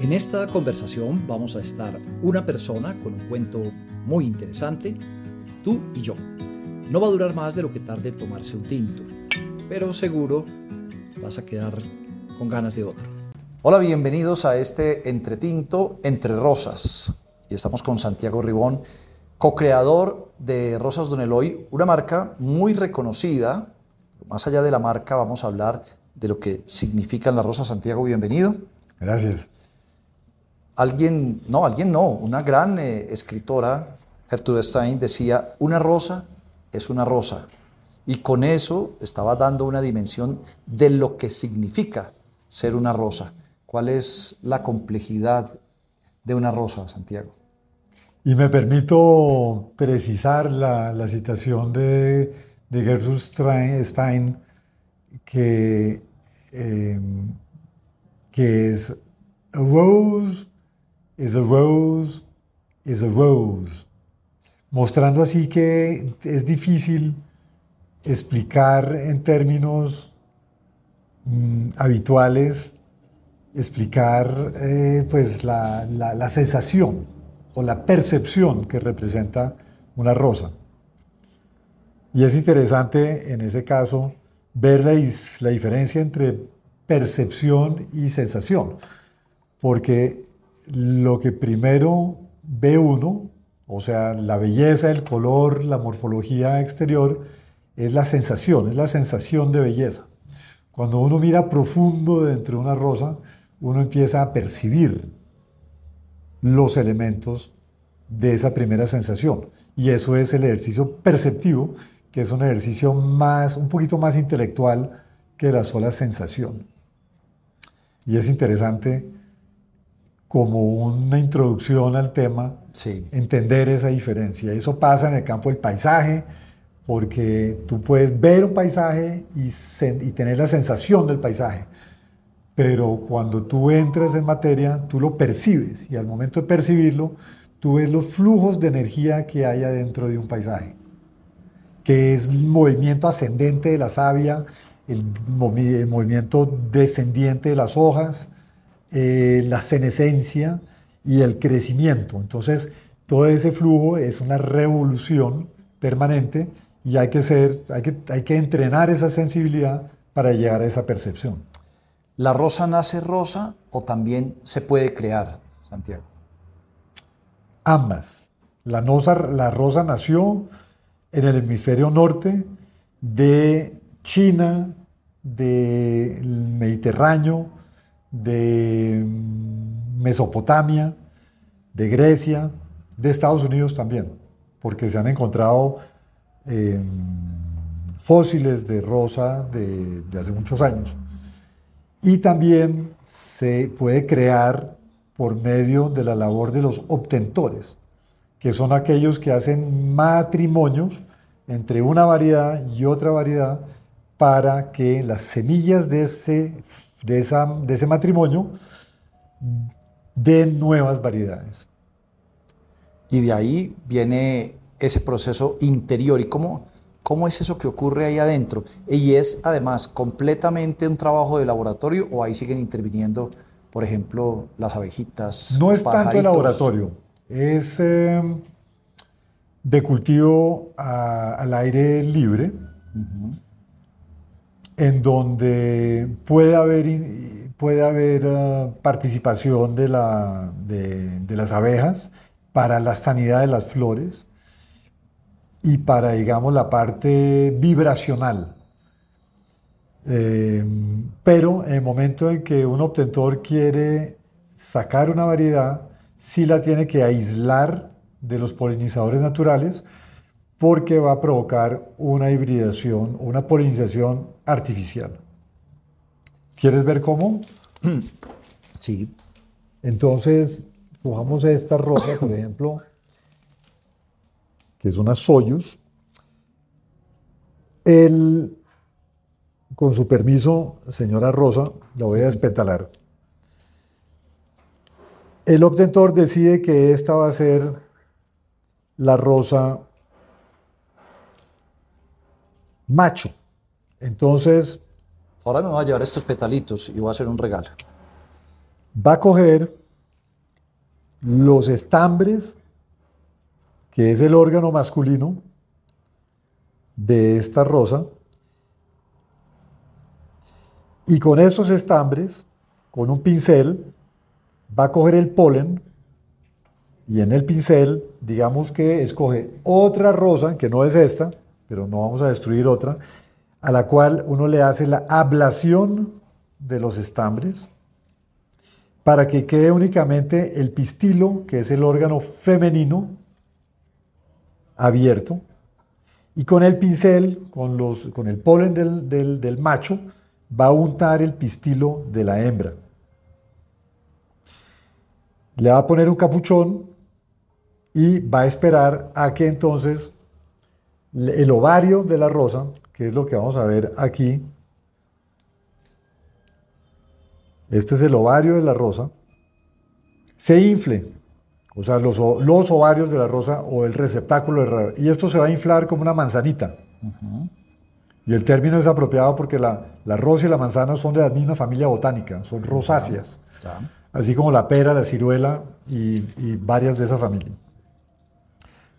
En esta conversación vamos a estar una persona con un cuento muy interesante, tú y yo. No va a durar más de lo que tarde tomarse un tinto, pero seguro vas a quedar con ganas de otro. Hola, bienvenidos a este Entretinto Entre Rosas. Y estamos con Santiago Ribón, co-creador de Rosas Don Eloy, una marca muy reconocida. Más allá de la marca, vamos a hablar de lo que significan las rosas. Santiago, bienvenido. Gracias. Alguien, no, alguien no, una gran eh, escritora, Gertrude Stein, decía, una rosa es una rosa. Y con eso estaba dando una dimensión de lo que significa ser una rosa. ¿Cuál es la complejidad de una rosa, Santiago? Y me permito precisar la, la citación de, de Gertrude Stein, que, eh, que es a rose is a rose is a rose, mostrando así que es difícil explicar en términos mm, habituales, explicar eh, pues la, la, la sensación o la percepción que representa una rosa. Y es interesante en ese caso ver la, la, diferencia entre percepción y sensación, porque lo que primero ve uno, o sea, la belleza, el color, la morfología exterior, es la sensación, es la sensación de belleza. Cuando uno mira profundo dentro de una rosa, uno empieza a percibir los elementos de esa primera sensación. Y eso es el ejercicio perceptivo, que es un ejercicio más, un poquito más intelectual que la sola sensación. Y es interesante como una introducción al tema, entender esa diferencia. Eso pasa en el campo del paisaje, porque tú puedes ver un paisaje y, y, tener la sensación del paisaje, pero cuando tú entras en materia, tú lo percibes y al momento de percibirlo, tú ves los flujos de energía que hay adentro de un paisaje, que es el movimiento ascendente de la savia, el, el movimiento descendiente de las hojas, eh, la senescencia y el crecimiento. Entonces, todo ese flujo es una revolución permanente y hay que, ser, hay que, hay que entrenar esa sensibilidad para llegar a esa percepción. ¿La rosa nace rosa o también se puede crear, Santiago? Ambas. La, la rosa nació en el hemisferio norte de China, del Mediterráneo, de Mesopotamia, de Grecia, de Estados Unidos también, porque se han encontrado eh, fósiles de rosa de, de hace muchos años. Y también se puede crear por medio de la labor de los obtentores, que son aquellos que hacen matrimonios entre una variedad y otra variedad para que las semillas de ese de, esa, de ese matrimonio de nuevas variedades. Y de ahí viene ese proceso interior. ¿Y cómo, cómo es eso que ocurre ahí adentro? ¿Y es además completamente un trabajo de laboratorio o ahí siguen interviniendo, por ejemplo, las abejitas? No es tanto el laboratorio, es eh, de cultivo al aire libre en donde puede haber, puede haber uh, participación de, la, de, las abejas para la sanidad de las flores y para, digamos, la parte vibracional. Eh, pero en el momento en que un obtentor quiere sacar una variedad, sí la tiene que aislar de los polinizadores naturales porque va a provocar una hibridación, una polinización artificial. ¿Quieres ver cómo? Sí. Entonces, cojamos esta rosa, por ejemplo, que es una Soyuz. El, con su permiso, señora Rosa, la voy a despetalar. El obtentor decide que esta va a ser la rosa macho. Entonces... Ahora me voy a llevar estos petalitos y voy a hacer un regalo. Va a coger los estambres, que es el órgano masculino de esta rosa, y con esos estambres, con un pincel, va a coger el polen y en el pincel, digamos que escoge otra rosa, que no es esta, pero no vamos a destruir otra, a la cual uno le hace la ablación de los estambres para que quede únicamente el pistilo, que es el órgano femenino, abierto, y con el pincel, con, los, con el polen del, del macho, va a untar el pistilo de la hembra. Le va a poner un capuchón y va a esperar a que entonces el ovario de la rosa, que es lo que vamos a ver aquí, este es el ovario de la rosa, se infle, o sea, los, los ovarios de la rosa o el receptáculo de la, y esto se va a inflar como una manzanita. Y el término es apropiado porque la, la, rosa y la manzana son de la misma familia botánica, son rosáceas, así como la pera, la ciruela y, y varias de esa familia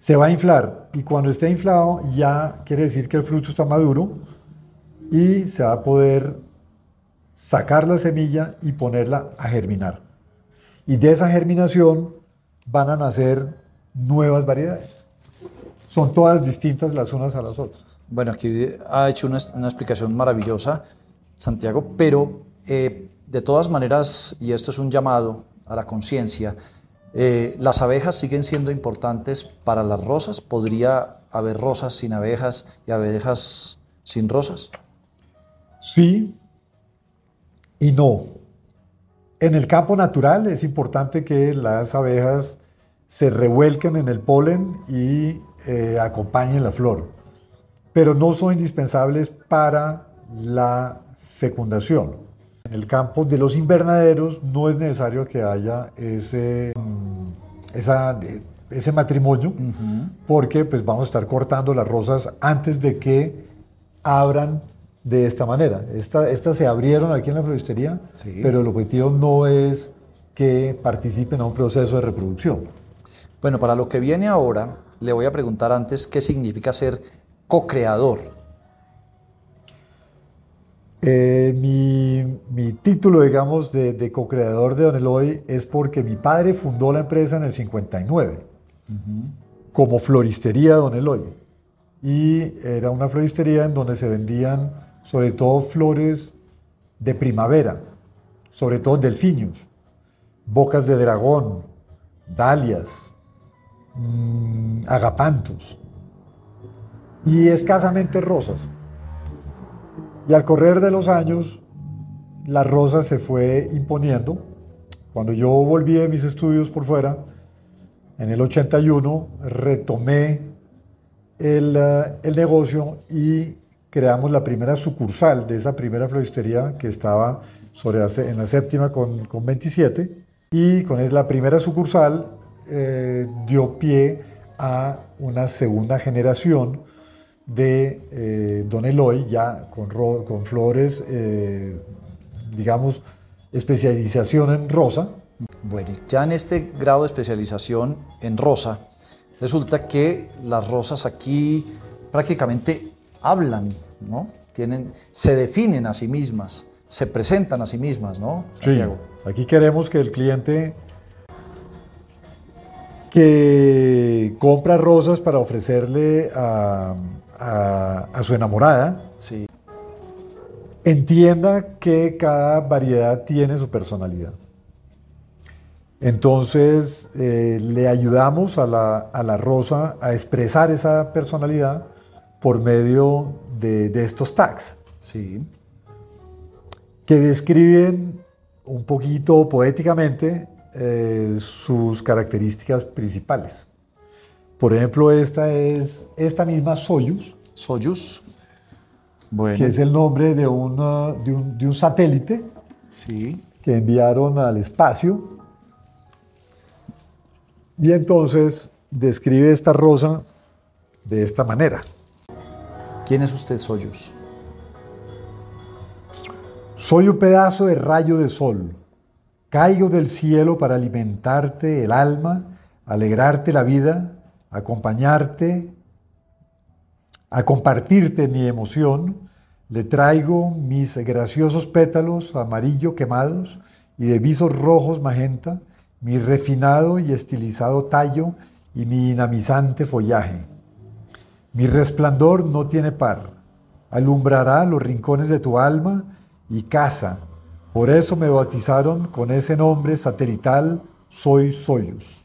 se va a inflar y cuando esté inflado ya quiere decir que el fruto está maduro y se va a poder sacar la semilla y ponerla a germinar. Y de esa germinación van a nacer nuevas variedades. Son todas distintas las unas a las otras. Bueno, aquí ha hecho una, explicación maravillosa, Santiago, pero eh, de todas maneras, y esto es un llamado a la conciencia, eh, ¿Las abejas siguen siendo importantes para las rosas? ¿Podría haber rosas sin abejas y abejas sin rosas? Sí y no. En el campo natural es importante que las abejas se revuelquen en el polen y eh, acompañen la flor, pero no son indispensables para la fecundación. En el campo de los invernaderos no es necesario que haya ese, mm, ese matrimonio, porque pues vamos a estar cortando las rosas antes de que abran de esta manera. Estas se abrieron aquí en la floristería, pero el objetivo no es que participen en un proceso de reproducción. Bueno, para lo que viene ahora, le voy a preguntar antes qué significa ser co-creador eh, mi, título, digamos, de, co-creador de Don Eloy es porque mi padre fundó la empresa en el 59 como floristería Don Eloy. Y era una floristería en donde se vendían sobre todo flores de primavera, sobre todo delfinios, bocas de dragón, dalias, mm, agapantos y escasamente rosas. Y al correr de los años, la rosa se fue imponiendo. Cuando yo volví de mis estudios por fuera, en el 81, retomé el, eh, el negocio y creamos la primera sucursal de esa primera floristería que estaba sobre en la séptima con, con 27 y con la primera sucursal eh, dio pie a una segunda generación de eh, Don Eloy, ya con, con flores, eh, digamos, especialización en rosa. Bueno, ya en este grado de especialización en rosa, resulta que las rosas aquí prácticamente hablan, ¿no? Tienen, se definen a sí mismas, se presentan a sí mismas, ¿no? Sí, aquí queremos que el cliente que compra rosas para ofrecerle a, a, su enamorada, sí. entienda que cada variedad tiene su personalidad. Entonces eh, le ayudamos a la, a la, rosa a expresar esa personalidad por medio de, de estos tags. Sí. Que describen un poquito poéticamente eh, sus características principales. Por ejemplo, esta es esta misma Soyuz. Soyuz. Bueno. Que es el nombre de, una, de, un, de un satélite sí. que enviaron al espacio. Y entonces describe esta rosa de esta manera. ¿Quién es usted, Soyuz? Soy un pedazo de rayo de sol, Caigo del cielo para alimentarte el alma, alegrarte la vida, acompañarte, a compartirte mi emoción. Le traigo mis graciosos pétalos amarillo quemados y de visos rojos magenta, mi refinado y estilizado tallo y mi dinamizante follaje. Mi resplandor no tiene par, alumbrará los rincones de tu alma y casa por eso me bautizaron con ese nombre satelital, Soy Soyuz.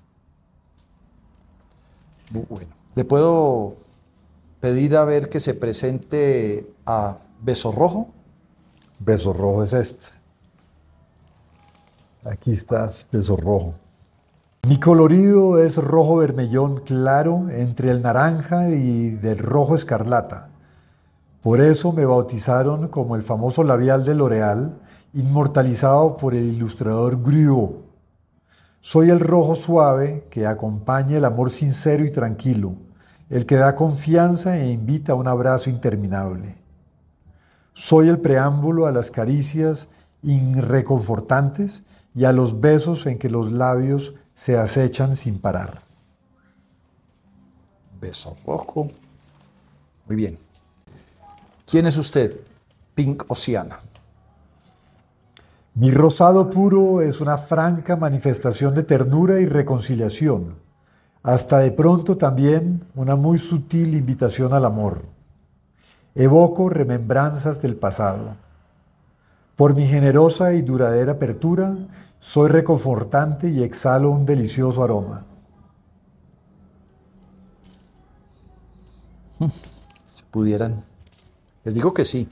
Bueno, ¿le puedo pedir a ver que se presente a Beso Rojo? Beso Rojo es este. Aquí estás, Beso Rojo. Mi colorido es rojo vermellón claro entre el naranja y del rojo escarlata. Por eso me bautizaron como el famoso labial de L'Oreal, inmortalizado por el ilustrador Griot. Soy el rojo suave que acompaña el amor sincero y tranquilo, el que da confianza e invita a un abrazo interminable. Soy el preámbulo a las caricias irreconfortantes y a los besos en que los labios se acechan sin parar. Beso rojo. Muy bien. ¿Quién es usted? Pink Oceana. Mi rosado puro es una franca manifestación de ternura y reconciliación, hasta de pronto también una muy sutil invitación al amor. Evoco remembranzas del pasado. Por mi generosa y duradera apertura, soy reconfortante y exhalo un delicioso aroma. Si pudieran. Les digo que sí.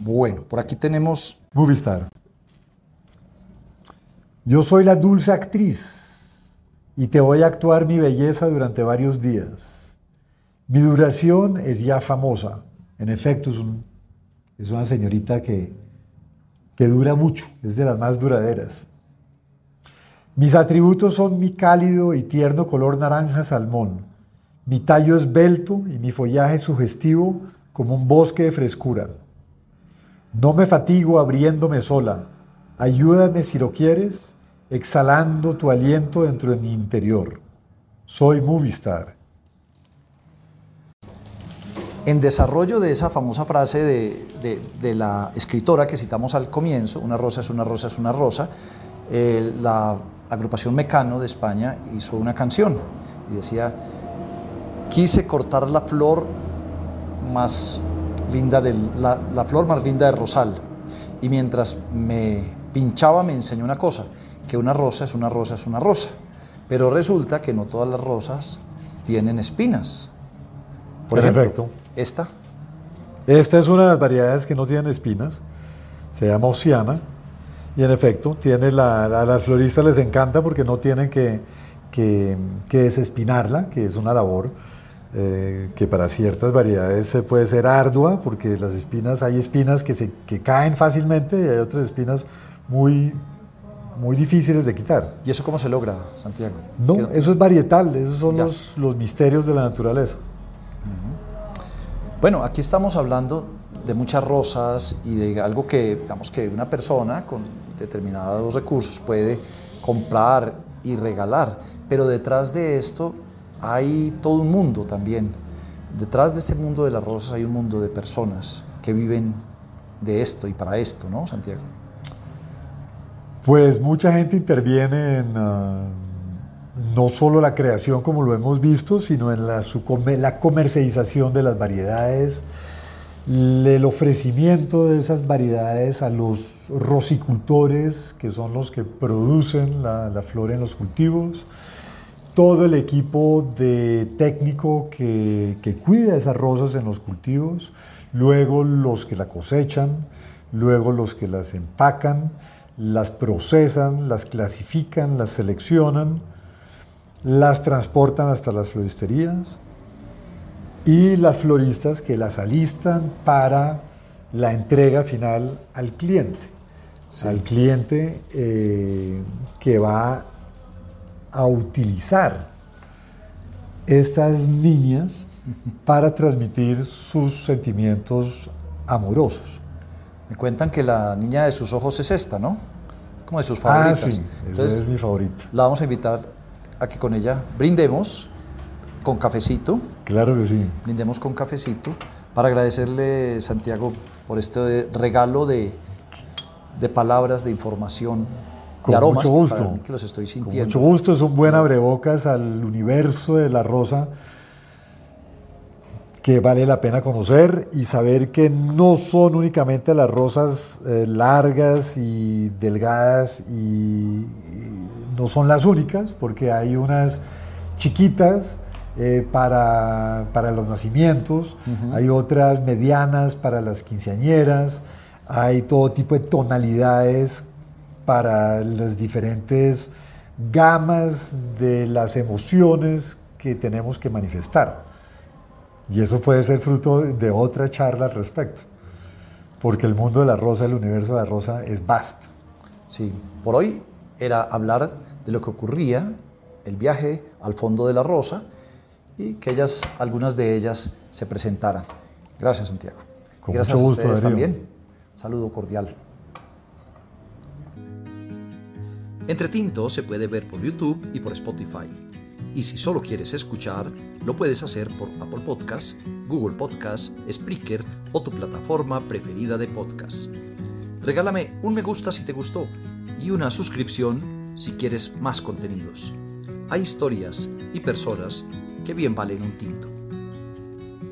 Bueno, por aquí tenemos Movistar. Yo soy la dulce actriz y te voy a actuar mi belleza durante varios días. Mi duración es ya famosa. En efecto, es, una señorita que, que dura mucho, es de las más duraderas. Mis atributos son mi cálido y tierno color naranja salmón. Mi tallo esbelto y mi follaje sugestivo como un bosque de frescura. No me fatigo abriéndome sola. Ayúdame si lo quieres, exhalando tu aliento dentro de mi interior. Soy Movistar. En desarrollo de esa famosa frase de, la escritora que citamos al comienzo, una rosa es una rosa es una rosa, eh, la agrupación Mecano de España hizo una canción y decía, quise cortar la flor más linda la, flor más linda de rosal. Y mientras me pinchaba me enseñó una cosa, que una rosa es una rosa es una rosa. Pero resulta que no todas las rosas tienen espinas. Por ejemplo, esta. Esta es una de las variedades que no tienen espinas. Se llama Oceana. Y en efecto, tiene la, a las floristas les encanta porque no tienen que, que, que desespinarla, que es una labor eh, que para ciertas variedades puede ser ardua, porque las espinas, hay espinas que, se, que caen fácilmente y hay otras espinas muy, muy difíciles de quitar. ¿Y eso cómo se logra, Santiago? No, eso es varietal, esos son los, los, misterios de la naturaleza. Bueno, aquí estamos hablando de muchas rosas y de algo que, digamos, que una persona con determinados recursos puede comprar y regalar, pero detrás de esto hay todo un mundo también. Detrás de este mundo de las rosas hay un mundo de personas que viven de esto y para esto, ¿no, Santiago? Pues mucha gente interviene en ah, no solo la creación como lo hemos visto, sino en la, la comercialización de las variedades, el ofrecimiento de esas variedades a los rosicultores, que son los que producen la, la flor en los cultivos, todo el equipo de técnico que, cuida esas rosas en los cultivos, luego los que la cosechan, luego los que las empacan, las procesan, las clasifican, las seleccionan, las transportan hasta las floristerías y las floristas que las alistan para la entrega final al cliente, al cliente eh, que va a utilizar estas niñas para transmitir sus sentimientos amorosos. Me cuentan que la niña de sus ojos es esta, ¿no? como de sus favoritas. Ah, sí, esa es mi favorita. La vamos a invitar a que con ella brindemos con cafecito. Claro que sí. Brindemos con cafecito para agradecerle, Santiago, por este regalo de, de palabras, de información, Con de aromas. mucho gusto. para mí que los estoy Con mucho gusto, es un buen abrebocas al universo de la rosa que vale la pena conocer y saber que no son únicamente las rosas eh, largas y delgadas y, y no son las únicas, porque hay unas chiquitas eh, para, para los nacimientos, hay otras medianas para las quinceañeras, hay todo tipo de tonalidades para las diferentes gamas de las emociones que tenemos que manifestar. Y eso puede ser fruto de otra charla al respecto, porque el mundo de la rosa, el universo de la rosa es vasto. Sí, por hoy era hablar de lo que ocurría, el viaje al fondo de la rosa y que ellas, algunas de ellas se presentaran. Gracias, Santiago. Con gracias mucho a gusto, ustedes Darío. también. Saludo cordial. Entre Tinto se puede ver por YouTube y por Spotify. Y si solo quieres escuchar, lo puedes hacer por Apple Podcasts, Google Podcasts, Spreaker o tu plataforma preferida de podcast. Regálame un me gusta si te gustó y una suscripción si quieres más contenidos. Hay historias y personas que bien valen un tinto.